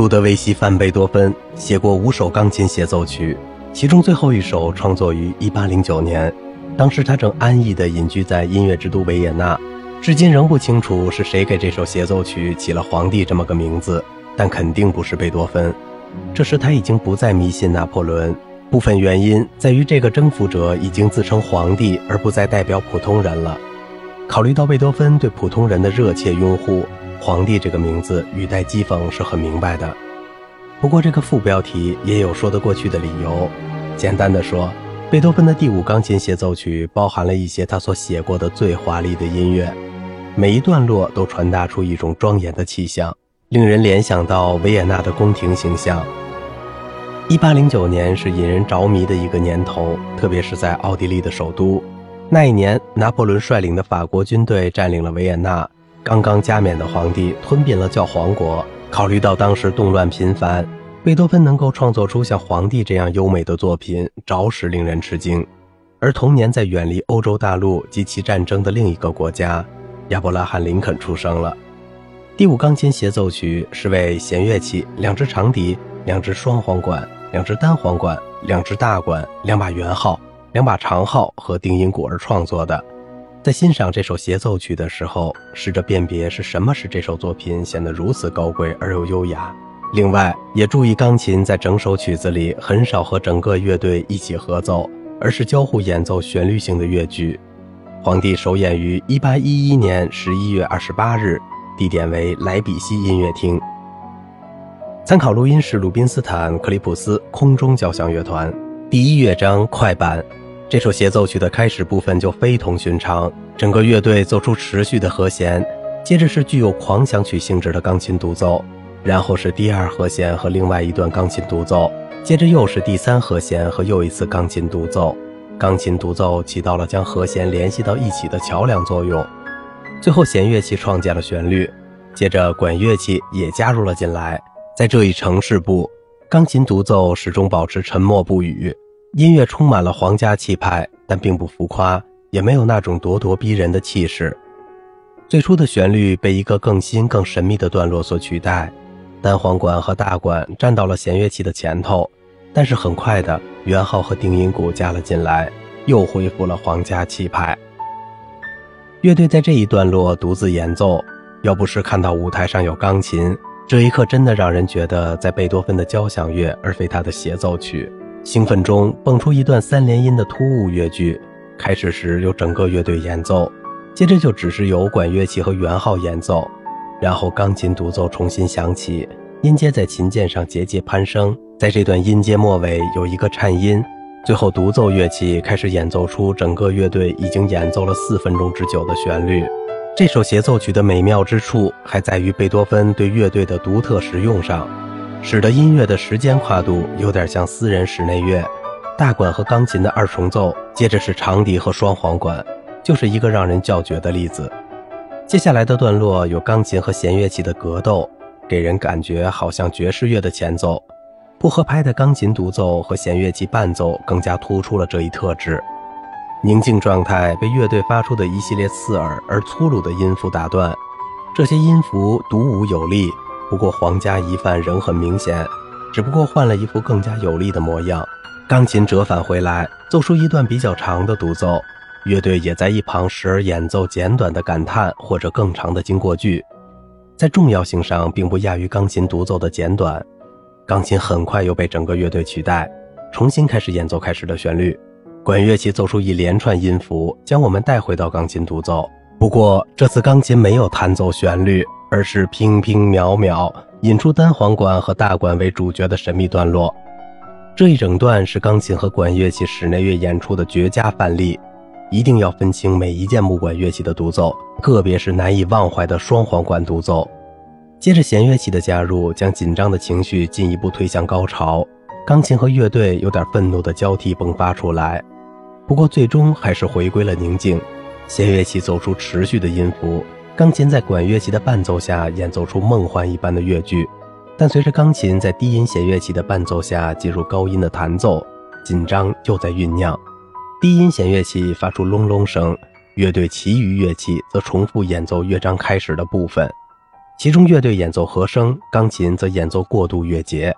路德维希·范贝多芬写过五首钢琴协奏曲，其中最后一首创作于1809年。当时他正安逸地隐居在音乐之都维也纳，至今仍不清楚是谁给这首协奏曲起了“皇帝”这么个名字，但肯定不是贝多芬。这时他已经不再迷信拿破仑，部分原因在于这个征服者已经自称皇帝，而不再代表普通人了。考虑到贝多芬对普通人的热切拥护，“皇帝”这个名字语带讥讽是很明白的。不过这个副标题也有说得过去的理由，简单的说。贝多芬的第五钢琴协奏曲包含了一些他所写过的最华丽的音乐，每一段落都传达出一种庄严的气象，令人联想到维也纳的宫廷形象。一八零九年是引人着迷的一个年头，特别是在奥地利的首都。那一年，拿破仑率领的法国军队占领了维也纳，刚刚加冕的皇帝吞并了教皇国。考虑到当时动乱频繁。贝多芬能够创作出像《皇帝》这样优美的作品，着实令人吃惊。而同年，在远离欧洲大陆及其战争的另一个国家，亚伯拉罕·林肯出生了。第五钢琴协奏曲是为弦乐器、两只长笛、两只双簧管、两只单簧管、两只大管、两把圆号、两把长号和定音鼓而创作的。在欣赏这首协奏曲的时候，试着辨别是什么使这首作品显得如此高贵而又优雅。另外，也注意钢琴在整首曲子里很少和整个乐队一起合奏，而是交互演奏旋律性的乐句。皇帝首演于1811年11月28日，地点为莱比锡音乐厅。参考录音是鲁宾斯坦克里普斯空中交响乐团。第一乐章快板，这首协奏曲的开始部分就非同寻常，整个乐队奏出持续的和弦，接着是具有狂想曲性质的钢琴独奏。然后是第二和弦和另外一段钢琴独奏，接着又是第三和弦和又一次钢琴独奏。钢琴独奏起到了将和弦联系到一起的桥梁作用。最后弦乐器创建了旋律，接着管乐器也加入了进来。在这一城市部，钢琴独奏始终保持沉默不语，音乐充满了皇家气派，但并不浮夸，也没有那种咄咄逼人的气势。最初的旋律被一个更新更神秘的段落所取代。单簧管和大管站到了弦乐器的前头，但是很快的，圆号和定音鼓加了进来，又恢复了皇家气派。乐队在这一段落独自演奏，要不是看到舞台上有钢琴，这一刻真的让人觉得在贝多芬的交响乐而非他的协奏曲。兴奋中蹦出一段三连音的突兀乐句，开始时由整个乐队演奏，接着就只是由管乐器和圆号演奏。然后钢琴独奏重新响起，音阶在琴键上节节攀升。在这段音阶末尾有一个颤音，最后独奏乐器开始演奏出整个乐队已经演奏了四分钟之久的旋律。这首协奏曲的美妙之处还在于贝多芬对乐队的独特使用上，使得音乐的时间跨度有点像私人室内乐。大管和钢琴的二重奏，接着是长笛和双簧管，就是一个让人叫绝的例子。接下来的段落有钢琴和弦乐器的格斗，给人感觉好像爵士乐的前奏。不合拍的钢琴独奏和弦乐器伴奏更加突出了这一特质。宁静状态被乐队发出的一系列刺耳而粗鲁的音符打断，这些音符独舞有力，不过皇家疑犯仍很明显，只不过换了一副更加有力的模样。钢琴折返回来，奏出一段比较长的独奏。乐队也在一旁时而演奏简短的感叹或者更长的经过句，在重要性上并不亚于钢琴独奏的简短。钢琴很快又被整个乐队取代，重新开始演奏开始的旋律。管乐器奏出一连串音符，将我们带回到钢琴独奏。不过这次钢琴没有弹奏旋律，而是平平渺渺引出单簧管和大管为主角的神秘段落。这一整段是钢琴和管乐器室内乐演出的绝佳范例。一定要分清每一件木管乐器的独奏，特别是难以忘怀的双簧管独奏。接着弦乐器的加入，将紧张的情绪进一步推向高潮。钢琴和乐队有点愤怒的交替迸发出来，不过最终还是回归了宁静。弦乐器奏出持续的音符，钢琴在管乐器的伴奏下演奏出梦幻一般的乐句。但随着钢琴在低音弦乐器的伴奏下进入高音的弹奏，紧张又在酝酿。低音弦乐器发出隆隆声，乐队其余乐器则重复演奏乐章开始的部分。其中乐队演奏和声，钢琴则演奏过渡乐节。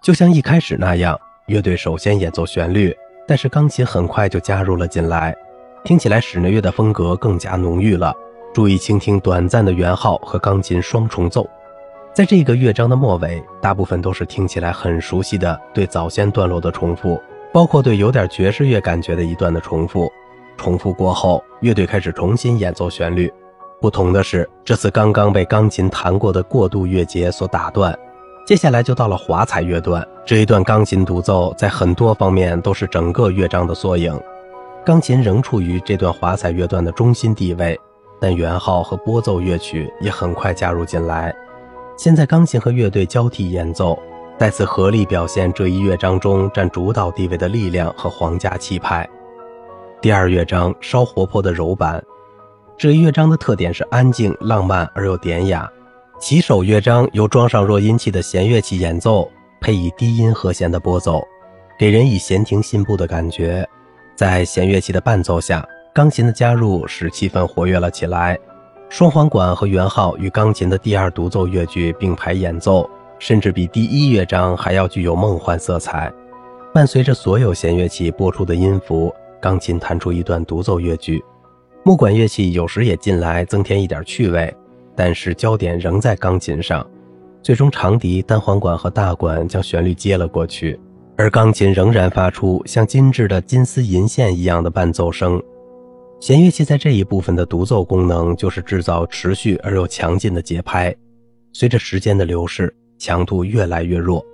就像一开始那样，乐队首先演奏旋律，但是钢琴很快就加入了进来，听起来室内乐的风格更加浓郁了。注意倾听短暂的圆号和钢琴双重奏。在这个乐章的末尾，大部分都是听起来很熟悉的对早先段落的重复，包括对有点爵士乐感觉的一段的重复。重复过后，乐队开始重新演奏旋律。不同的是，这次刚刚被钢琴弹过的过渡乐节所打断，接下来就到了华彩乐段。这一段钢琴独奏在很多方面都是整个乐章的缩影，钢琴仍处于这段华彩乐段的中心地位，但圆号和拨奏乐曲也很快加入进来。现在钢琴和乐队交替演奏，再次合力表现这一乐章中占主导地位的力量和皇家气派。第二乐章稍活泼的柔板。这一乐章的特点是安静、浪漫而又典雅。起首乐章由装上弱音器的弦乐器演奏，配以低音和弦的拨奏，给人以闲庭信步的感觉。在弦乐器的伴奏下，钢琴的加入使气氛活跃了起来。双簧管和圆号与钢琴的第二独奏乐句并排演奏，甚至比第一乐章还要具有梦幻色彩。伴随着所有弦乐器播出的音符，钢琴弹出一段独奏乐句。木管乐器有时也进来增添一点趣味，但是焦点仍在钢琴上。最终，长笛、单簧管和大管将旋律接了过去，而钢琴仍然发出像精致的金丝银线一样的伴奏声。弦乐器在这一部分的独奏功能就是制造持续而又强劲的节拍。随着时间的流逝，强度越来越弱，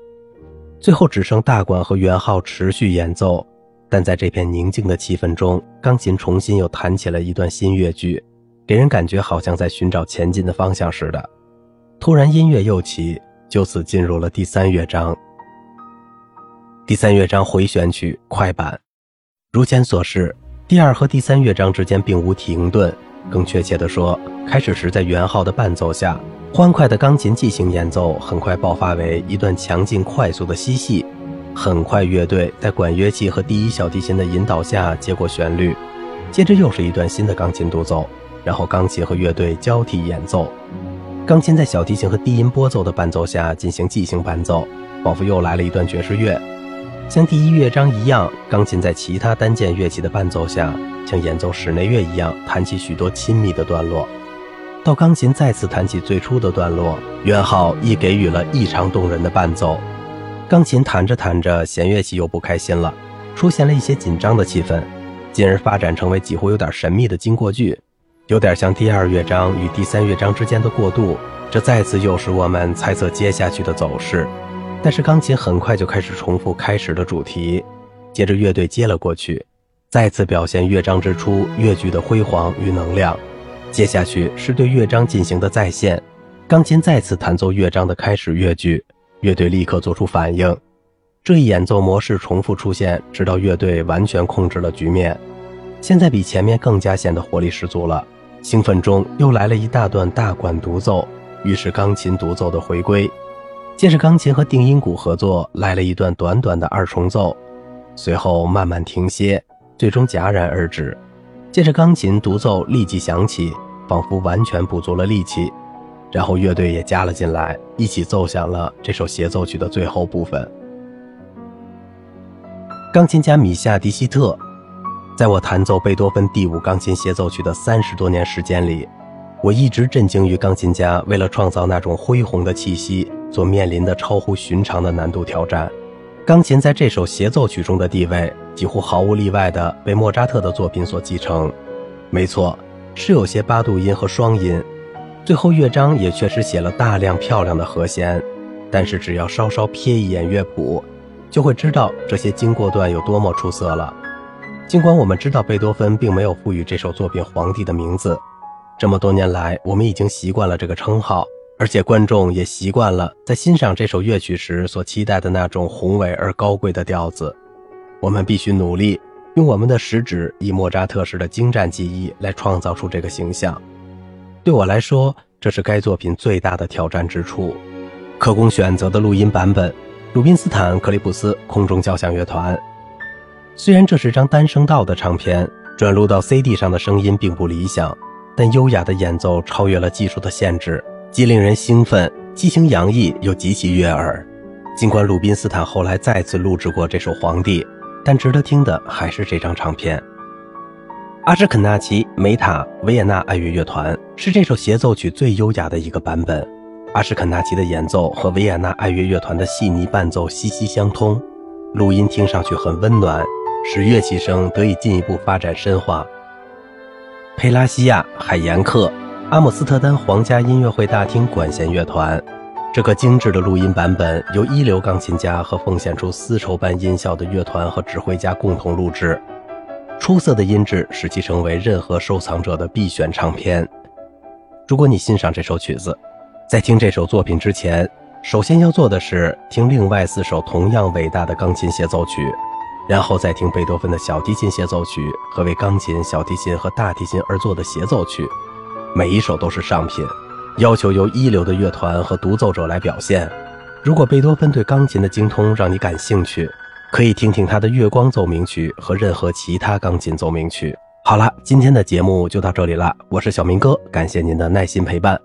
最后只剩大管和圆号持续演奏。但在这片宁静的气氛中，钢琴重新又弹起了一段新乐句，给人感觉好像在寻找前进的方向似的。突然，音乐又起，就此进入了第三乐章。第三乐章回旋曲快板，如前所示，第二和第三乐章之间并无停顿，更确切地说，开始时在圆号的伴奏下，欢快的钢琴即兴演奏很快爆发为一段强劲快速的嬉戏。很快，乐队在管乐器和第一小提琴的引导下接过旋律，接着又是一段新的钢琴独奏，然后钢琴和乐队交替演奏。钢琴在小提琴和低音拨奏的伴奏下进行即兴伴奏，仿佛又来了一段爵士乐。像第一乐章一样，钢琴在其他单件乐器的伴奏下，像演奏室内乐一样弹起许多亲密的段落。到钢琴再次弹起最初的段落，元昊亦给予了异常动人的伴奏。钢琴弹着弹着，弦乐器又不开心了，出现了一些紧张的气氛，进而发展成为几乎有点神秘的经过句，有点像第二乐章与第三乐章之间的过渡。这再次诱使我们猜测接下去的走势。但是钢琴很快就开始重复开始的主题，接着乐队接了过去，再次表现乐章之初乐句的辉煌与能量。接下去是对乐章进行的再现，钢琴再次弹奏乐章的开始乐句。乐队立刻做出反应，这一演奏模式重复出现，直到乐队完全控制了局面。现在比前面更加显得活力十足了。兴奋中又来了一大段大管独奏，于是钢琴独奏的回归。接着钢琴和定音鼓合作来了一段短短的二重奏，随后慢慢停歇，最终戛然而止。接着钢琴独奏立即响起，仿佛完全补足了力气。然后乐队也加了进来，一起奏响了这首协奏曲的最后部分。钢琴家米夏·迪希特，在我弹奏贝多芬第五钢琴协奏曲的三十多年时间里，我一直震惊于钢琴家为了创造那种恢宏的气息所面临的超乎寻常的难度挑战。钢琴在这首协奏曲中的地位，几乎毫无例外地被莫扎特的作品所继承。没错，是有些八度音和双音。最后乐章也确实写了大量漂亮的和弦，但是只要稍稍瞥一眼乐谱，就会知道这些经过段有多么出色了。尽管我们知道贝多芬并没有赋予这首作品“皇帝”的名字，这么多年来我们已经习惯了这个称号，而且观众也习惯了在欣赏这首乐曲时所期待的那种宏伟而高贵的调子。我们必须努力用我们的食指，以莫扎特式的精湛技艺来创造出这个形象。对我来说，这是该作品最大的挑战之处。可供选择的录音版本：鲁宾斯坦·克里普斯空中交响乐团。虽然这是张单声道的唱片，转录到 CD 上的声音并不理想，但优雅的演奏超越了技术的限制，既令人兴奋，激情洋溢，又极其悦耳。尽管鲁宾斯坦后来再次录制过这首《皇帝》，但值得听的还是这张唱片。阿什肯纳奇梅塔维也纳爱乐乐团是这首协奏曲最优雅的一个版本。阿什肯纳奇的演奏和维也纳爱乐乐团的细腻伴奏息息相通，录音听上去很温暖，使乐器声得以进一步发展深化。佩拉西亚海盐克阿姆斯特丹皇家音乐会大厅管弦乐团，这个精致的录音版本由一流钢琴家和奉献出丝绸般音效的乐团和指挥家共同录制，出色的音质使其成为任何收藏者的必选唱片。如果你欣赏这首曲子，在听这首作品之前，首先要做的是听另外四首同样伟大的钢琴协奏曲，然后再听贝多芬的小提琴协奏曲和为钢琴、小提琴和大提琴而作的协奏曲，每一首都是上品，要求由一流的乐团和独奏者来表现。如果贝多芬对钢琴的精通让你感兴趣，可以听听他的《月光奏鸣曲》和任何其他钢琴奏鸣曲。好了，今天的节目就到这里了，我是小明哥，感谢您的耐心陪伴。